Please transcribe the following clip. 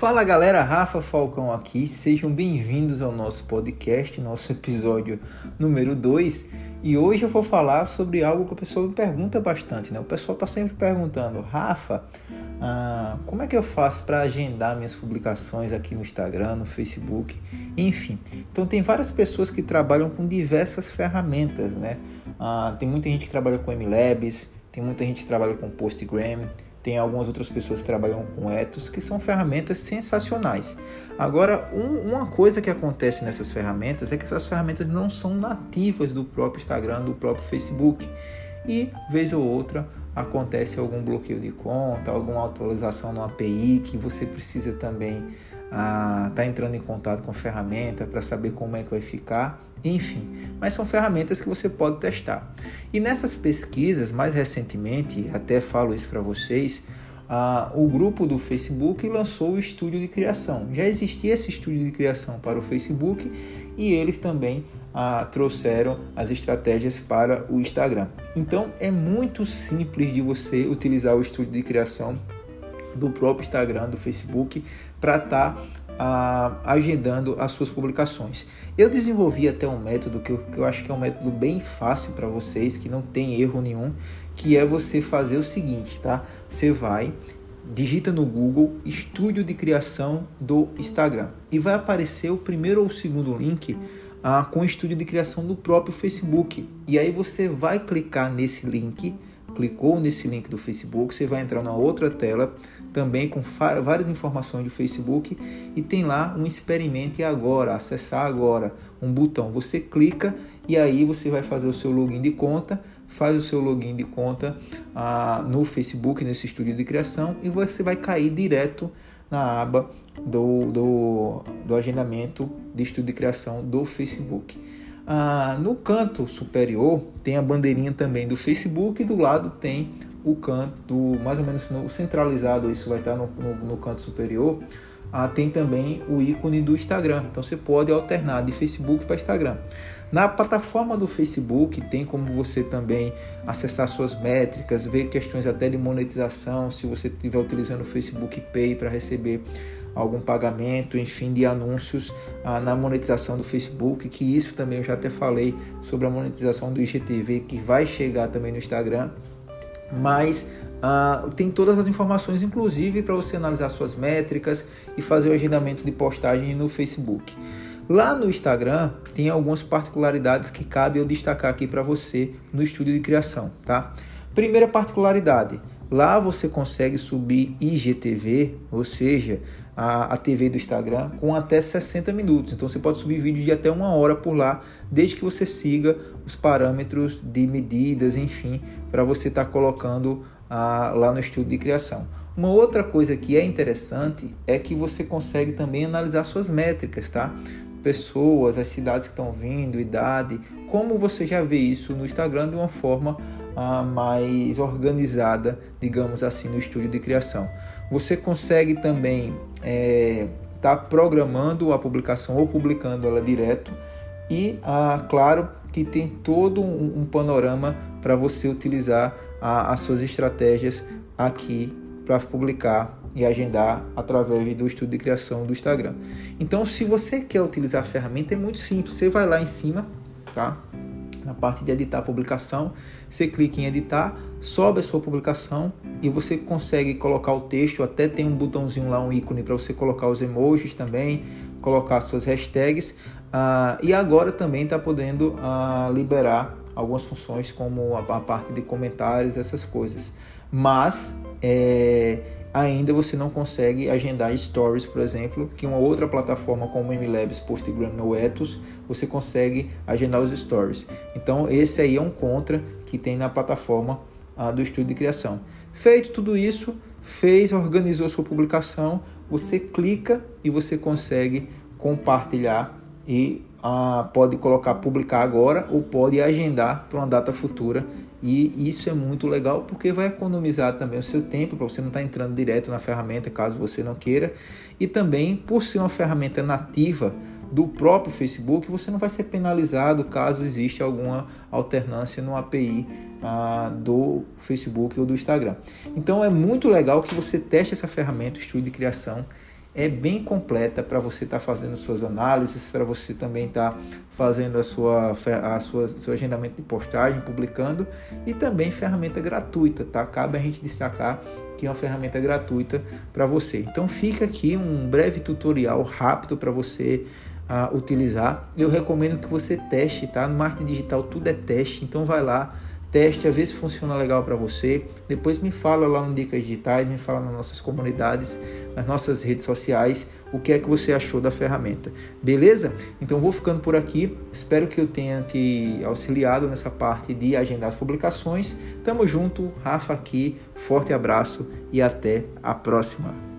Fala galera, Rafa Falcão aqui, sejam bem-vindos ao nosso podcast, nosso episódio número 2. E hoje eu vou falar sobre algo que o pessoal me pergunta bastante, né? O pessoal está sempre perguntando, Rafa, ah, como é que eu faço para agendar minhas publicações aqui no Instagram, no Facebook, enfim. Então tem várias pessoas que trabalham com diversas ferramentas, né? Ah, tem muita gente que trabalha com MLabs, tem muita gente que trabalha com Postgram, tem algumas outras pessoas que trabalham com Ethos, que são ferramentas sensacionais. Agora, um, uma coisa que acontece nessas ferramentas é que essas ferramentas não são nativas do próprio Instagram, do próprio Facebook. E, vez ou outra, acontece algum bloqueio de conta, alguma atualização no API que você precisa também estar tá entrando em contato com ferramenta para saber como é que vai ficar, enfim. Mas são ferramentas que você pode testar. E nessas pesquisas, mais recentemente, até falo isso para vocês, ah, o grupo do Facebook lançou o estúdio de criação. Já existia esse estúdio de criação para o Facebook e eles também ah, trouxeram as estratégias para o Instagram. Então é muito simples de você utilizar o estúdio de criação do próprio Instagram, do Facebook, para estar tá, agendando as suas publicações. Eu desenvolvi até um método que eu, que eu acho que é um método bem fácil para vocês, que não tem erro nenhum, que é você fazer o seguinte, tá? Você vai digita no Google Estúdio de Criação do Instagram e vai aparecer o primeiro ou o segundo link ah, com o estúdio de criação do próprio Facebook. E aí você vai clicar nesse link clicou nesse link do Facebook, você vai entrar na outra tela também com várias informações do Facebook e tem lá um experimente agora, acessar agora, um botão. Você clica e aí você vai fazer o seu login de conta, faz o seu login de conta ah, no Facebook, nesse estúdio de criação e você vai cair direto na aba do, do, do agendamento de estúdio de criação do Facebook. Ah, no canto superior tem a bandeirinha também do Facebook e do lado tem o canto, mais ou menos no, centralizado, isso vai estar no, no, no canto superior. Ah, tem também o ícone do Instagram. Então você pode alternar de Facebook para Instagram. Na plataforma do Facebook tem como você também acessar suas métricas, ver questões até de monetização, se você estiver utilizando o Facebook Pay para receber algum pagamento, enfim, de anúncios ah, na monetização do Facebook, que isso também eu já até falei sobre a monetização do IGTV, que vai chegar também no Instagram. Mas ah, tem todas as informações, inclusive para você analisar suas métricas e fazer o agendamento de postagem no Facebook. Lá no Instagram tem algumas particularidades que cabe eu destacar aqui para você no estúdio de criação, tá? Primeira particularidade, Lá você consegue subir IGTV, ou seja, a, a TV do Instagram, com até 60 minutos. Então você pode subir vídeo de até uma hora por lá, desde que você siga os parâmetros de medidas, enfim, para você estar tá colocando lá no estudo de criação. Uma outra coisa que é interessante é que você consegue também analisar suas métricas, tá? Pessoas, as cidades que estão vindo, idade, como você já vê isso no Instagram de uma forma ah, mais organizada, digamos assim, no estúdio de criação. Você consegue também estar é, tá programando a publicação ou publicando ela direto e, ah, claro, que tem todo um, um panorama para você utilizar ah, as suas estratégias aqui para publicar e agendar através do estudo de criação do Instagram. Então, se você quer utilizar a ferramenta, é muito simples. Você vai lá em cima, tá? Na parte de editar a publicação, você clica em editar, sobe a sua publicação e você consegue colocar o texto. Até tem um botãozinho lá, um ícone para você colocar os emojis também, colocar suas hashtags. Uh, e agora também está podendo uh, liberar algumas funções como a, a, parte de comentários, essas coisas. Mas é, ainda você não consegue agendar stories, por exemplo, que uma outra plataforma como MLabs, Postgram ou Ethos, você consegue agendar os stories. Então esse aí é um contra que tem na plataforma ah, do estudo de criação. Feito tudo isso, fez, organizou sua publicação, você clica e você consegue compartilhar e ah, pode colocar publicar agora ou pode agendar para uma data futura e isso é muito legal porque vai economizar também o seu tempo para você não estar tá entrando direto na ferramenta caso você não queira e também por ser uma ferramenta nativa do próprio Facebook você não vai ser penalizado caso exista alguma alternância no API ah, do Facebook ou do Instagram. Então é muito legal que você teste essa ferramenta, o Estúdio de Criação é bem completa para você estar tá fazendo suas análises, para você também estar tá fazendo a sua, a sua seu agendamento de postagem, publicando e também ferramenta gratuita, tá? Cabe a gente destacar que é uma ferramenta gratuita para você. Então fica aqui um breve tutorial rápido para você uh, utilizar. Eu recomendo que você teste, tá? No marketing digital tudo é teste, então vai lá teste, a ver se funciona legal para você. Depois me fala lá no Dicas Digitais, me fala nas nossas comunidades, nas nossas redes sociais, o que é que você achou da ferramenta. Beleza? Então vou ficando por aqui. Espero que eu tenha te auxiliado nessa parte de agendar as publicações. Tamo junto, Rafa aqui. Forte abraço e até a próxima.